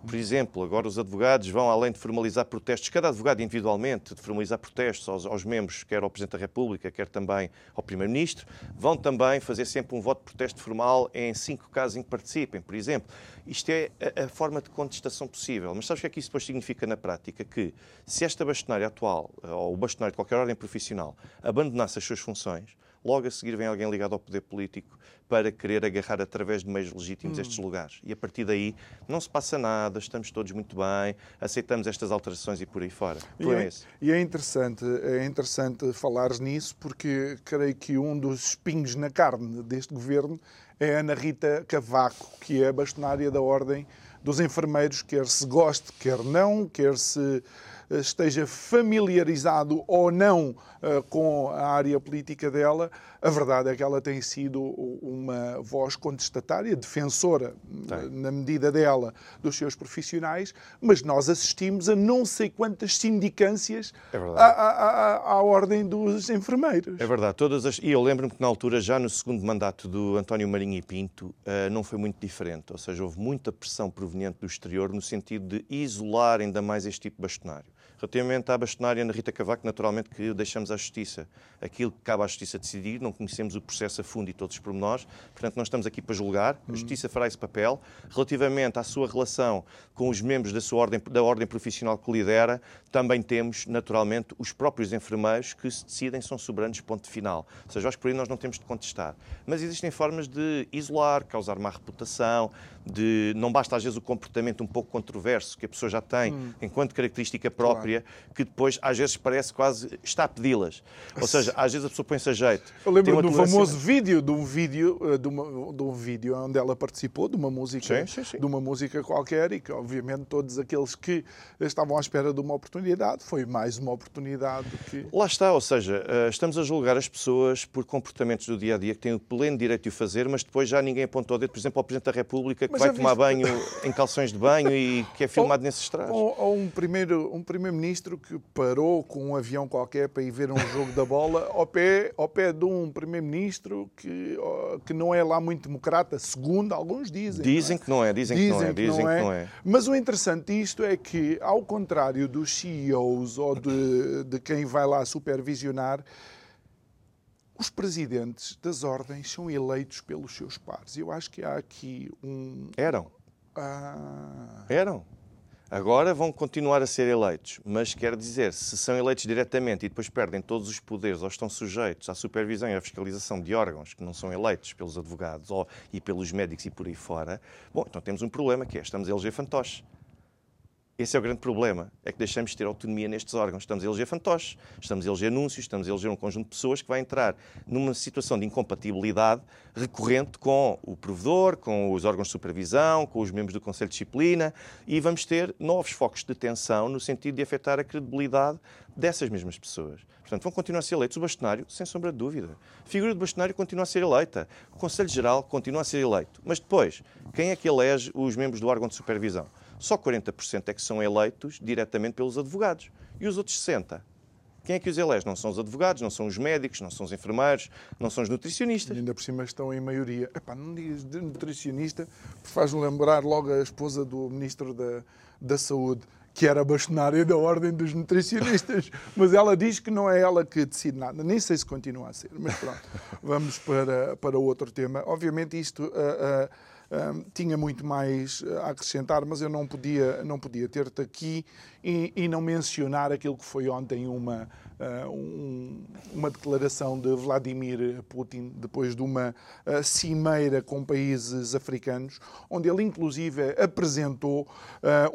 Por exemplo, agora os advogados vão, além de formalizar protestos, cada advogado individualmente, de formalizar protestos aos, aos membros, quer ao Presidente da República, quer também ao Primeiro-Ministro, vão também fazer sempre um voto de protesto formal em cinco casos em que participem, por exemplo. Isto é a, a forma de contestação possível. Mas sabes o que é que isso depois significa na prática? Que se esta bastonária atual, ou o bastonário de qualquer ordem profissional, abandonasse as suas funções, logo a seguir vem alguém ligado ao poder político para querer agarrar através de meios legítimos hum. estes lugares. E a partir daí não se passa nada, estamos todos muito bem, aceitamos estas alterações e por aí fora. E é, é e é, interessante, é interessante falares nisso porque creio que um dos espinhos na carne deste governo é a Ana Rita Cavaco, que é a bastonária da Ordem dos Enfermeiros, quer se goste, quer não, quer se esteja familiarizado ou não uh, com a área política dela, a verdade é que ela tem sido uma voz contestatária, defensora, tem. na medida dela, dos seus profissionais, mas nós assistimos a não sei quantas sindicâncias é à, à, à, ordem dos enfermeiros. É verdade. Todas as... E eu lembro-me que na altura, já no segundo mandato do António Marinho e Pinto, uh, não foi muito diferente. Ou seja, houve muita pressão proveniente do exterior no sentido de isolar ainda mais este tipo de bastonário. Relativamente à bastonária Ana Rita Cavaco, naturalmente que deixamos à Justiça aquilo que cabe à Justiça decidir, não conhecemos o processo a fundo e todos os pormenores, portanto não estamos aqui para julgar, a Justiça fará esse papel. Relativamente à sua relação com os membros da sua ordem, da ordem profissional que lidera, também temos, naturalmente, os próprios enfermeiros que se decidem, são soberanos, ponto final. Ou seja, acho que por aí nós não temos de contestar. Mas existem formas de isolar, causar má reputação, de não basta às vezes o comportamento um pouco controverso que a pessoa já tem hum. enquanto característica própria, claro. Que depois às vezes parece quase está a pedi-las. Ou seja, às vezes a pessoa põe-se a jeito. Eu lembro do famoso vídeo, de um vídeo, eh, de, uma, de um vídeo onde ela participou de uma música, sim, sim, sim. de uma música qualquer e que obviamente todos aqueles que estavam à espera de uma oportunidade, foi mais uma oportunidade que Lá está, ou seja, eh, estamos a julgar as pessoas por comportamentos do dia a dia que têm o pleno direito de o fazer, mas depois já ninguém apontou o dedo, por exemplo, ao Presidente da República que vai tomar banho em calções de banho e que é filmado ou, nesses trajes. Ou, ou, um primeiro um primeiro-ministro que parou com um avião qualquer para ir ver um jogo da bola ao pé, ao pé de um primeiro-ministro que, que não é lá muito democrata, segundo alguns dizem. Dizem não é? que não é, dizem, dizem que não é, dizem que não é. Que não é. Mas o interessante disto é que, ao contrário dos CEOs ou de, de quem vai lá supervisionar, os presidentes das ordens são eleitos pelos seus pares. Eu acho que há aqui um. Eram. Ah... Eram. Agora vão continuar a ser eleitos, mas quer dizer, se são eleitos diretamente e depois perdem todos os poderes ou estão sujeitos à supervisão e à fiscalização de órgãos que não são eleitos pelos advogados ou, e pelos médicos e por aí fora, bom, então temos um problema que é, estamos a eleger fantoches. Esse é o grande problema, é que deixamos de ter autonomia nestes órgãos. Estamos a eleger fantoches, estamos a eleger anúncios, estamos a eleger um conjunto de pessoas que vai entrar numa situação de incompatibilidade recorrente com o provedor, com os órgãos de supervisão, com os membros do Conselho de Disciplina e vamos ter novos focos de tensão no sentido de afetar a credibilidade dessas mesmas pessoas. Portanto, vão continuar a ser eleitos. O bastonário, sem sombra de dúvida. A figura do bastonário continua a ser eleita. O Conselho Geral continua a ser eleito. Mas depois, quem é que elege os membros do órgão de supervisão? Só 40% é que são eleitos diretamente pelos advogados. E os outros 60%? Quem é que os elege? Não são os advogados, não são os médicos, não são os enfermeiros, não são os nutricionistas. E ainda por cima estão em maioria. Epá, não digas de nutricionista, faz-me lembrar logo a esposa do Ministro da, da Saúde, que era bastonária da Ordem dos Nutricionistas. Mas ela diz que não é ela que decide nada. Nem sei se continua a ser, mas pronto. Vamos para, para outro tema. Obviamente isto... Uh, uh, tinha muito mais eh, a acrescentar, mas eu não podia, não podia ter-te aqui e, e, não mencionar aquilo que foi ontem uma, uh, um, uma declaração de Vladimir Putin, depois de uma uh, cimeira com países africanos, onde ele inclusive apresentou uh,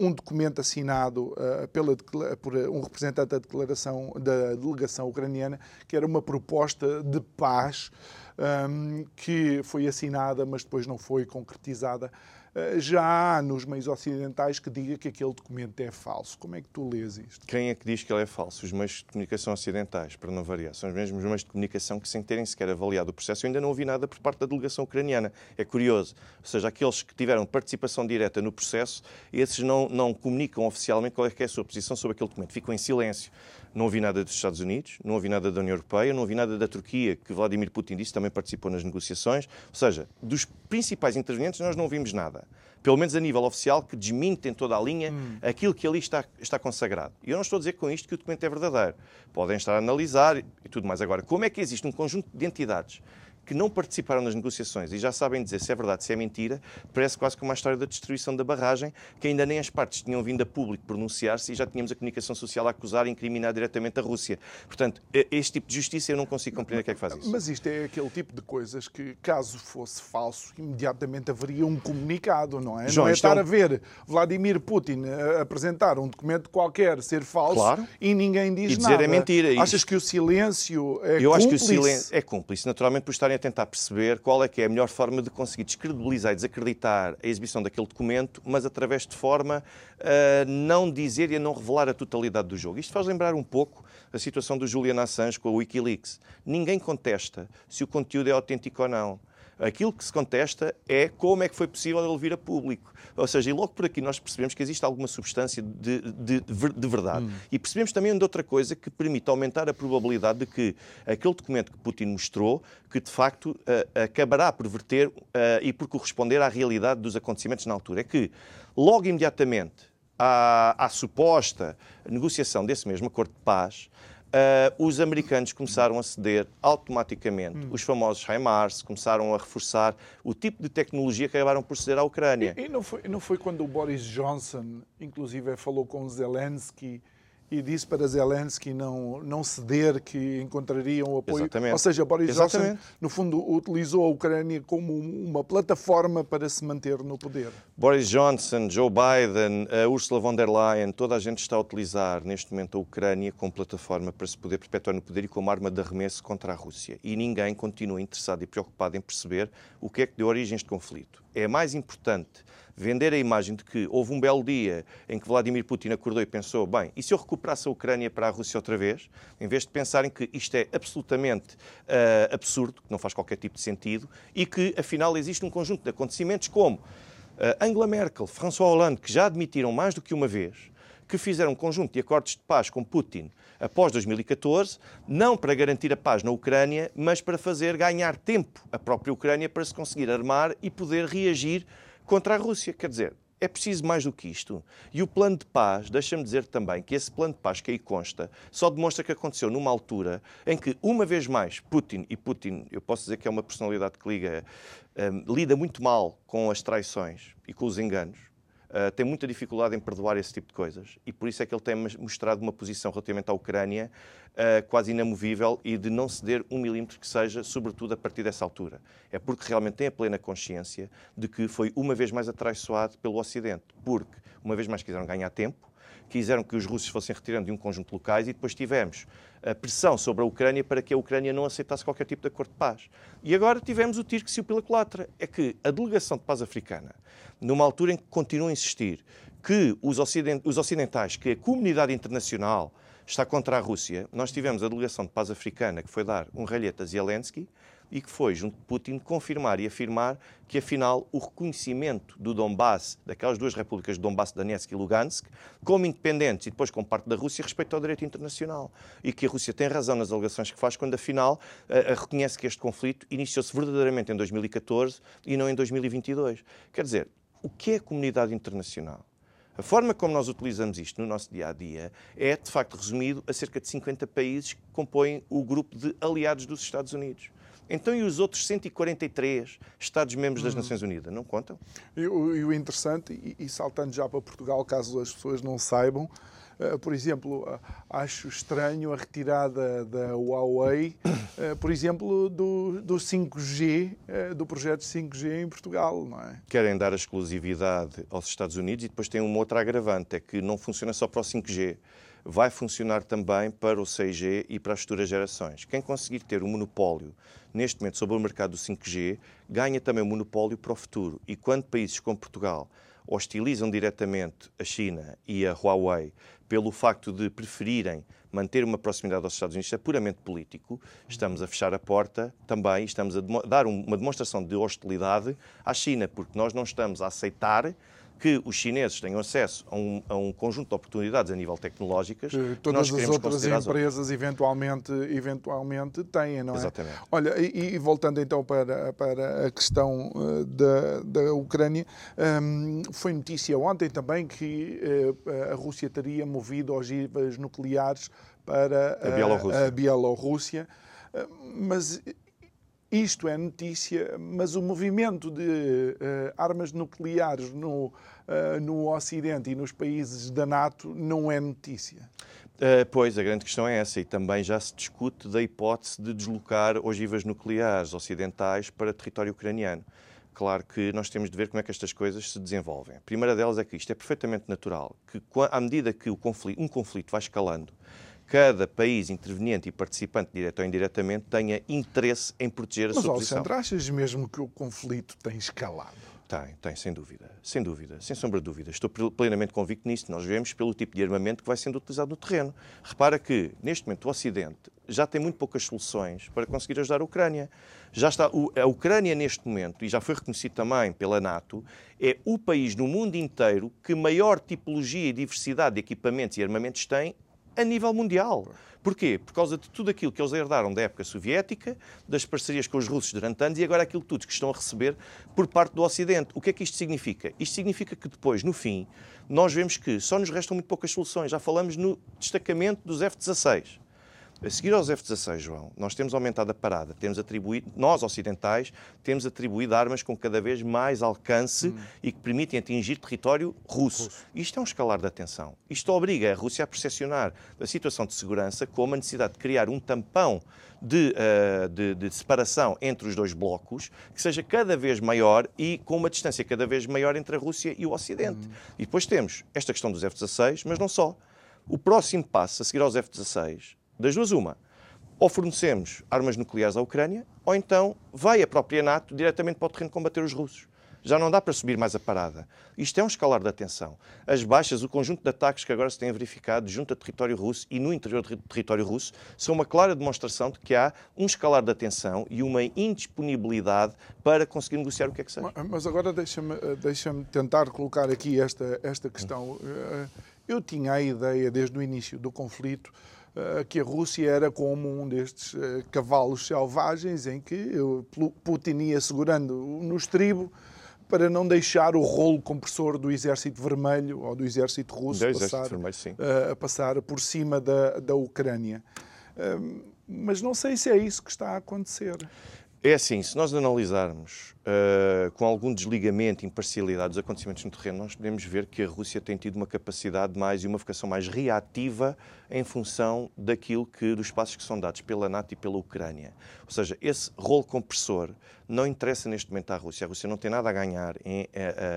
um documento assinado pela, por um representante da, declaração, da delegação ucraniana, que era uma proposta de paz um, que foi assinada, mas depois não foi concretizada. Uh, já há nos meios ocidentais que diga que aquele documento é falso. Como é que tu lês isto? Quem é que diz que ele é falso? Os meios de comunicação ocidentais, para não variar. São os mesmos meios de comunicação que, sem terem sequer avaliado o processo, eu ainda não ouvi nada por parte da delegação ucraniana. É curioso. Ou seja, aqueles que tiveram participação direta no processo, esses não, não comunicam oficialmente qual é, é a sua posição sobre aquele documento. Ficam em silêncio. Não ouvi nada dos Estados Unidos, não ouvi nada da União Europeia, não ouvi nada da Turquia, que Vladimir Putin disse também participou nas negociações. Ou seja, dos principais intervenientes nós não ouvimos nada. Pelo menos a nível oficial, que desmintem toda a linha hum. aquilo que ali está, está consagrado. E eu não estou a dizer com isto que o documento é verdadeiro. Podem estar a analisar e tudo mais. Agora, como é que existe um conjunto de entidades que não participaram nas negociações e já sabem dizer se é verdade, se é mentira, parece quase como uma história da destruição da barragem, que ainda nem as partes tinham vindo a público pronunciar-se e já tínhamos a comunicação social a acusar e incriminar diretamente a Rússia. Portanto, este tipo de justiça eu não consigo compreender o que é que faz isso. Mas isto é aquele tipo de coisas que, caso fosse falso, imediatamente haveria um comunicado, não é? João, não é estar é um... a ver Vladimir Putin apresentar um documento qualquer ser falso claro. e ninguém diz e dizer nada. é mentira. Achas que o silêncio é Eu cúmplice? acho que o silêncio é cúmplice, naturalmente por estarem a tentar perceber qual é que é a melhor forma de conseguir descredibilizar e desacreditar a exibição daquele documento, mas através de forma a não dizer e a não revelar a totalidade do jogo. Isto faz lembrar um pouco a situação do Julian Assange com a Wikileaks. Ninguém contesta se o conteúdo é autêntico ou não. Aquilo que se contesta é como é que foi possível ele vir a público. Ou seja, e logo por aqui nós percebemos que existe alguma substância de, de, de verdade. Hum. E percebemos também de outra coisa que permite aumentar a probabilidade de que aquele documento que Putin mostrou, que de facto uh, acabará por verter uh, e por corresponder à realidade dos acontecimentos na altura. É que logo imediatamente à, à suposta negociação desse mesmo acordo de paz, Uh, os americanos começaram a ceder automaticamente. Hum. Os famosos HIMARS começaram a reforçar o tipo de tecnologia que acabaram por ceder à Ucrânia. E, e não, foi, não foi quando o Boris Johnson, inclusive, falou com Zelensky e disse para Zelensky não, não ceder, que encontrariam apoio. Exatamente. Ou seja, Boris Exatamente. Johnson, no fundo, utilizou a Ucrânia como uma plataforma para se manter no poder. Boris Johnson, Joe Biden, a Ursula von der Leyen, toda a gente está a utilizar neste momento a Ucrânia como plataforma para se poder perpetuar no poder e como arma de arremesso contra a Rússia. E ninguém continua interessado e preocupado em perceber o que é que deu origem a este conflito. É mais importante vender a imagem de que houve um belo dia em que Vladimir Putin acordou e pensou: bem, e se eu recuperasse a Ucrânia para a Rússia outra vez? Em vez de pensarem que isto é absolutamente uh, absurdo, que não faz qualquer tipo de sentido e que afinal existe um conjunto de acontecimentos como uh, Angela Merkel, François Hollande, que já admitiram mais do que uma vez que fizeram um conjunto de acordos de paz com Putin após 2014, não para garantir a paz na Ucrânia, mas para fazer ganhar tempo à própria Ucrânia para se conseguir armar e poder reagir contra a Rússia. Quer dizer, é preciso mais do que isto. E o plano de paz, deixa-me dizer também que esse plano de paz que aí consta só demonstra que aconteceu numa altura em que, uma vez mais, Putin, e Putin, eu posso dizer que é uma personalidade que liga, um, lida muito mal com as traições e com os enganos. Uh, tem muita dificuldade em perdoar esse tipo de coisas e por isso é que ele tem mostrado uma posição relativamente à Ucrânia uh, quase inamovível e de não ceder um milímetro que seja, sobretudo a partir dessa altura. É porque realmente tem a plena consciência de que foi uma vez mais atraiçoado pelo Ocidente, porque uma vez mais quiseram ganhar tempo, quiseram que os russos fossem retirando de um conjunto de locais e depois tivemos a pressão sobre a Ucrânia para que a Ucrânia não aceitasse qualquer tipo de acordo de paz. E agora tivemos o tiro que saiu pela culatra. É que a delegação de paz africana, numa altura em que continua a insistir que os, ocidentais, que a comunidade internacional está contra a Rússia, nós tivemos a delegação de paz africana que foi dar um ralhete a Zelensky e que foi, junto de Putin, confirmar e afirmar que, afinal, o reconhecimento do Donbass, daquelas duas repúblicas de Donbass, Donetsk e Lugansk, como independentes e depois como parte da Rússia, respeita ao direito internacional. E que a Rússia tem razão nas alegações que faz quando, afinal, reconhece que este conflito iniciou-se verdadeiramente em 2014 e não em 2022. Quer dizer, o que é a comunidade internacional? A forma como nós utilizamos isto no nosso dia a dia é, de facto, resumido a cerca de 50 países que compõem o grupo de aliados dos Estados Unidos. Então, e os outros 143 Estados-membros das hum. Nações Unidas? Não contam? E o, e o interessante, e, e, saltando já para Portugal, caso as pessoas não saibam, uh, por exemplo, uh, acho estranho a retirada da Huawei, uh, por exemplo, do, do 5G, do projeto 5G em Portugal, não é? Querem dar a exclusividade aos Estados Unidos e depois tem uma outra agravante, é que não funciona só para o 5G vai funcionar também para o 6G e para as futuras gerações. Quem conseguir ter um monopólio neste momento sobre o mercado do 5G ganha também o um monopólio para o futuro. E quando países como Portugal hostilizam diretamente a China e a Huawei pelo facto de preferirem manter uma proximidade aos Estados Unidos, é puramente político, estamos a fechar a porta também, estamos a dar uma demonstração de hostilidade à China, porque nós não estamos a aceitar que os chineses tenham acesso a um, a um conjunto de oportunidades a nível tecnológicas que todas as outras empresas eventualmente, eventualmente têm, não é? Exatamente. Olha, e, e voltando então para, para a questão uh, da, da Ucrânia, um, foi notícia ontem também que uh, a Rússia teria movido ogivas nucleares para a Bielorrússia. A Bielorrússia. Uh, mas isto é notícia, mas o movimento de uh, armas nucleares no, uh, no Ocidente e nos países da NATO não é notícia. Uh, pois, a grande questão é essa, e também já se discute da hipótese de deslocar ogivas nucleares ocidentais para território ucraniano. Claro que nós temos de ver como é que estas coisas se desenvolvem. A primeira delas é que isto é perfeitamente natural, que à medida que conflito, um conflito vai escalando, cada país interveniente e participante, direto ou indiretamente, tenha interesse em proteger a Mas, sua posição. Mas, Alexandre, achas mesmo que o conflito tem escalado? Tem, tem, sem dúvida. Sem dúvida, sem sombra de dúvida. Estou plenamente convicto nisso. Nós vemos pelo tipo de armamento que vai sendo utilizado no terreno. Repara que, neste momento, o Ocidente já tem muito poucas soluções para conseguir ajudar a Ucrânia. Já está, a Ucrânia, neste momento, e já foi reconhecido também pela NATO, é o país no mundo inteiro que maior tipologia e diversidade de equipamentos e armamentos tem a nível mundial. Porquê? Por causa de tudo aquilo que eles herdaram da época soviética, das parcerias com os russos durante anos e agora aquilo tudo que estão a receber por parte do Ocidente. O que é que isto significa? Isto significa que depois, no fim, nós vemos que só nos restam muito poucas soluções. Já falamos no destacamento dos F-16. A seguir aos F-16, João, nós temos aumentado a parada, temos atribuído, nós ocidentais, temos atribuído armas com cada vez mais alcance hum. e que permitem atingir território russo. russo. Isto é um escalar de atenção. Isto obriga a Rússia a percepcionar a situação de segurança como a necessidade de criar um tampão de, uh, de, de, separação entre os dois blocos que seja cada vez maior e com uma distância cada vez maior entre a Rússia e o Ocidente. Hum. E depois temos esta questão dos F-16, mas não só. O próximo passo a seguir aos F-16 das duas, uma. Ou fornecemos armas nucleares à Ucrânia, ou então vai a própria NATO diretamente para o terreno combater os russos. Já não dá para subir mais a parada. Isto é um escalar de atenção. As baixas, o conjunto de ataques que agora se têm verificado junto a território russo e no interior do território russo são uma clara demonstração de que há um escalar de atenção e uma indisponibilidade para conseguir negociar o que é que seja. Mas agora deixa-me deixa tentar colocar aqui esta, esta questão. Eh, eu tinha a ideia, desde o início do conflito, eh, que a Rússia era como um destes eh, cavalos selvagens em que Putin ia segurando no estribo para não deixar o rolo compressor do exército vermelho ou do exército russo do passar, vermelho, uh, a passar por cima da, da Ucrânia. Uh, mas não sei se é isso que está a acontecer. É assim, se nós analisarmos uh, com algum desligamento, imparcialidade dos acontecimentos no terreno, nós podemos ver que a Rússia tem tido uma capacidade mais e uma vocação mais reativa em função daquilo que dos passos que são dados pela NATO e pela Ucrânia. Ou seja, esse rolo compressor não interessa neste momento à Rússia. A Rússia não tem nada a ganhar em uh, uh,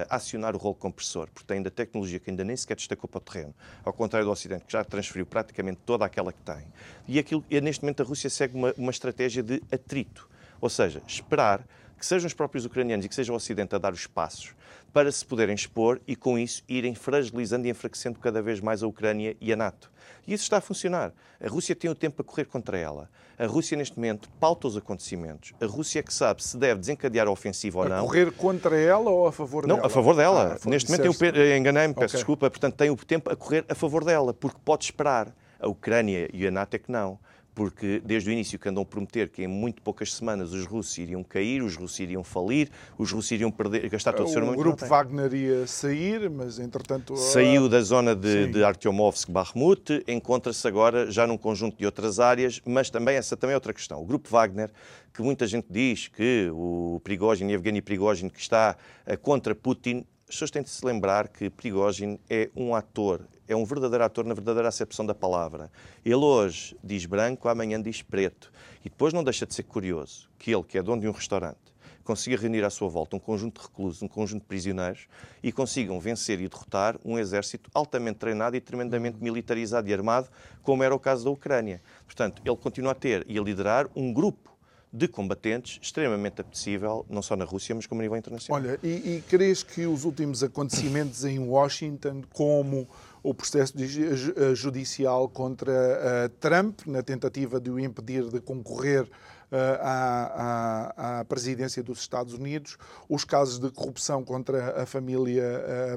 acionar o rolo compressor, porque tem ainda tecnologia que ainda nem sequer destacou para o terreno, ao contrário do Ocidente, que já transferiu praticamente toda aquela que tem. E, aquilo, e neste momento a Rússia segue uma, uma estratégia de atrito ou seja, esperar que sejam os próprios ucranianos e que seja o Ocidente a dar os passos para se poderem expor e, com isso, irem fragilizando e enfraquecendo cada vez mais a Ucrânia e a NATO. E isso está a funcionar. A Rússia tem o tempo a correr contra ela. A Rússia, neste momento, pauta os acontecimentos. A Rússia é que sabe se deve desencadear a ofensiva ou não. A correr contra ela ou a favor não, dela? Não, a favor dela. Ah, neste momento, tem o... enganei-me, peço okay. desculpa. Portanto, tem o tempo a correr a favor dela, porque pode esperar. A Ucrânia e a NATO é que não porque desde o início que andam a prometer que em muito poucas semanas os russos iriam cair, os russos iriam falir, os russos iriam perder, gastar todo o seu O grupo Wagner ia sair, mas entretanto... Saiu da zona de, de Artyomovsk-Bakhmut, encontra-se agora já num conjunto de outras áreas, mas também essa também é outra questão. O grupo Wagner, que muita gente diz que o Prigozhin, Evgeny Prigozhin, que está eh, contra Putin, as pessoas têm de se lembrar que Prigozhin é um ator, é um verdadeiro ator na verdadeira acepção da palavra. Ele hoje diz branco, amanhã diz preto. E depois não deixa de ser curioso que ele, que é dono de um restaurante, consiga reunir à sua volta um conjunto de reclusos, um conjunto de prisioneiros e consigam vencer e derrotar um exército altamente treinado e tremendamente militarizado e armado, como era o caso da Ucrânia. Portanto, ele continua a ter e a liderar um grupo de combatentes extremamente apetecível, não só na Rússia, mas como a nível internacional. Olha, e, e crees que os últimos acontecimentos em Washington, como o processo eh, judicial contra uh, Trump, na tentativa de o impedir de concorrer uh, à, à, à, presidência dos Estados Unidos, os casos de corrupção contra a família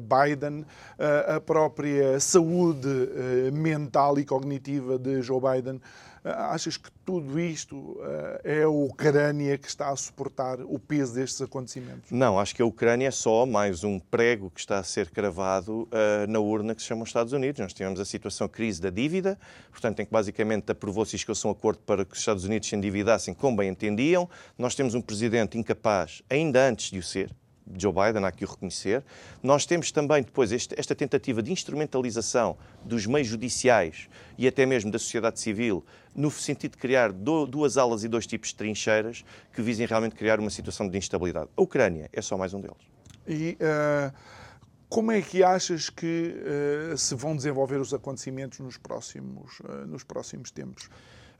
Biden, a própria saúde mental e cognitiva de Joe Biden. Achas que tudo isto é a Ucrânia que está a suportar o peso destes acontecimentos? Não, acho que a Ucrânia é só mais um prego que está a ser cravado uh, na urna que se chama os Estados Unidos. Nós tivemos a situação crise da dívida, portanto, em que basicamente aprovou-se e a um acordo para que os Estados Unidos se endividassem como bem entendiam. Nós temos um presidente incapaz, ainda antes de o ser, Joe Biden, há que o reconhecer. Nós temos também depois este, esta tentativa de instrumentalização dos meios judiciais e até mesmo da sociedade civil no sentido de criar do, duas alas e dois tipos de trincheiras que visem realmente criar uma situação de instabilidade. A Ucrânia é só mais um deles. E uh, como é que achas que uh, se vão desenvolver os acontecimentos nos próximos, uh, nos próximos tempos?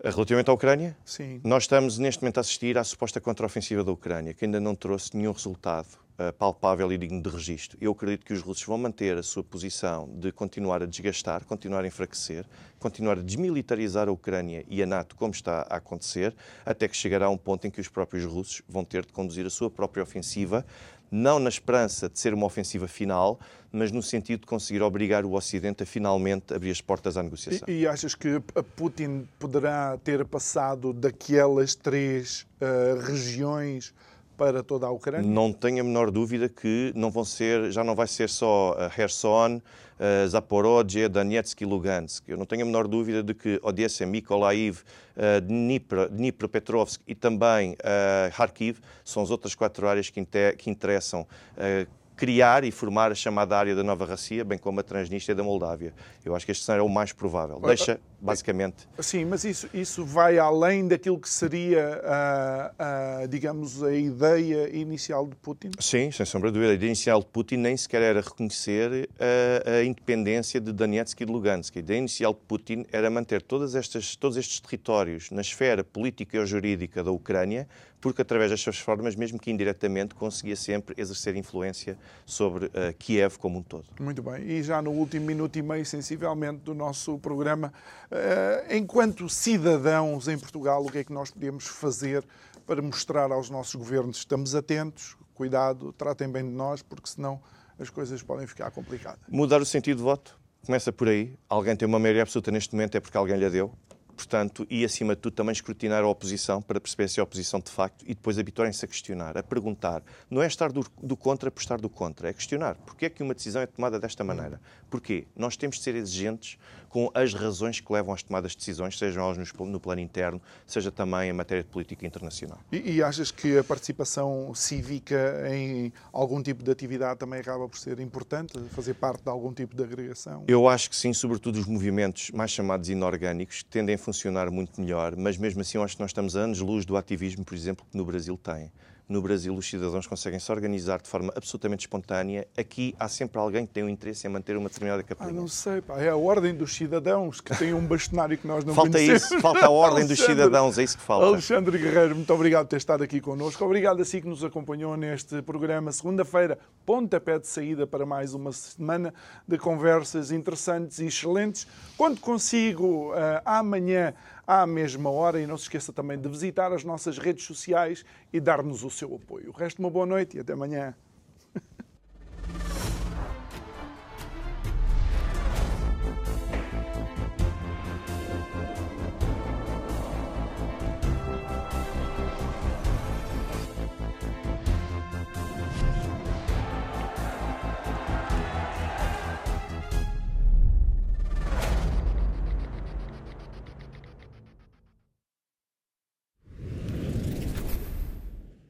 Relativamente à Ucrânia, Sim. nós estamos neste momento a assistir à suposta contraofensiva da Ucrânia, que ainda não trouxe nenhum resultado palpável e digno de registro. Eu acredito que os russos vão manter a sua posição de continuar a desgastar, continuar a enfraquecer, continuar a desmilitarizar a Ucrânia e a NATO, como está a acontecer, até que chegará um ponto em que os próprios russos vão ter de conduzir a sua própria ofensiva, não na esperança de ser uma ofensiva final, mas no sentido de conseguir obrigar o Ocidente a finalmente abrir as portas à negociação. E, e achas que Putin poderá ter passado daquelas três uh, regiões para toda a Ucrânia? Não tenho a menor dúvida que não vão ser, já não vai ser só uh, Kherson, uh, Zaporozhye, Donetsk e Lugansk. Eu não tenho a menor dúvida de que Odessa, Mykolaiv, uh, Dnipro, Dnipropetrovsk e também Kharkiv são as outras quatro áreas que, inter, que interessam criar e formar a chamada área da Nova Rússia, bem como a Transnistria da Moldávia. Eu acho que este cenário é o mais provável. Deixa, basicamente... Sim, mas isso, isso vai além daquilo que seria, a, a, digamos, a ideia inicial de Putin? Sim, sem sombra de dúvida. A ideia inicial de Putin nem sequer era reconhecer a, a independência de Donetsk e de Lugansk. A ideia inicial de Putin era manter todas estas, todos estes territórios na esfera política e jurídica da Ucrânia, porque através destas formas, mesmo que indiretamente, conseguia sempre exercer influência sobre uh, Kiev como um todo. Muito bem. E já no último minuto e meio, sensivelmente, do nosso programa, enquanto cidadãos em Portugal, o que é que nós podemos fazer para mostrar aos nossos governos estamos atentos, cuidado, tratem bem de nós, porque senão as coisas podem ficar complicadas. Mudar o sentido de voto. Começa por aí. Alguém tem uma maioria absoluta neste momento é porque alguém lhe deu portanto, e acima de tudo também escrutinar a oposição para perceber se é oposição de facto e depois habituarem-se a questionar, a perguntar. Não é estar do, do, contra por estar do contra, é questionar. Porquê é que uma decisão é tomada desta maneira? Porquê? Nós temos de ser exigentes com as razões que levam às tomadas de decisões, sejam elas no plano interno, seja também em matéria de política internacional. E, e achas que a participação cívica em algum tipo de atividade também acaba por ser importante, fazer parte de algum tipo de agregação? Eu acho que sim, sobretudo os movimentos mais chamados inorgânicos tendem a funcionar muito melhor, mas mesmo assim eu acho que nós estamos a anos-luz do ativismo, por exemplo, que no Brasil tem no Brasil os cidadãos conseguem se organizar de forma absolutamente espontânea. Aqui há sempre alguém que tem um interesse em manter uma determinada capelinha. Ah, não sei, pá. é a ordem dos cidadãos que tem um bastonário que nós não falta conhecemos. Isso, falta a ordem dos cidadãos, é isso que falta. Alexandre Guerreiro, muito obrigado por ter estado aqui connosco. Obrigado a si que nos acompanhou neste programa. Segunda-feira, pontapé de saída para mais uma semana de conversas interessantes e excelentes. Quando consigo, uh, amanhã à mesma hora. E não se esqueça também de visitar as nossas redes sociais e dar-nos o seu apoio. O resto, uma boa noite e até amanhã.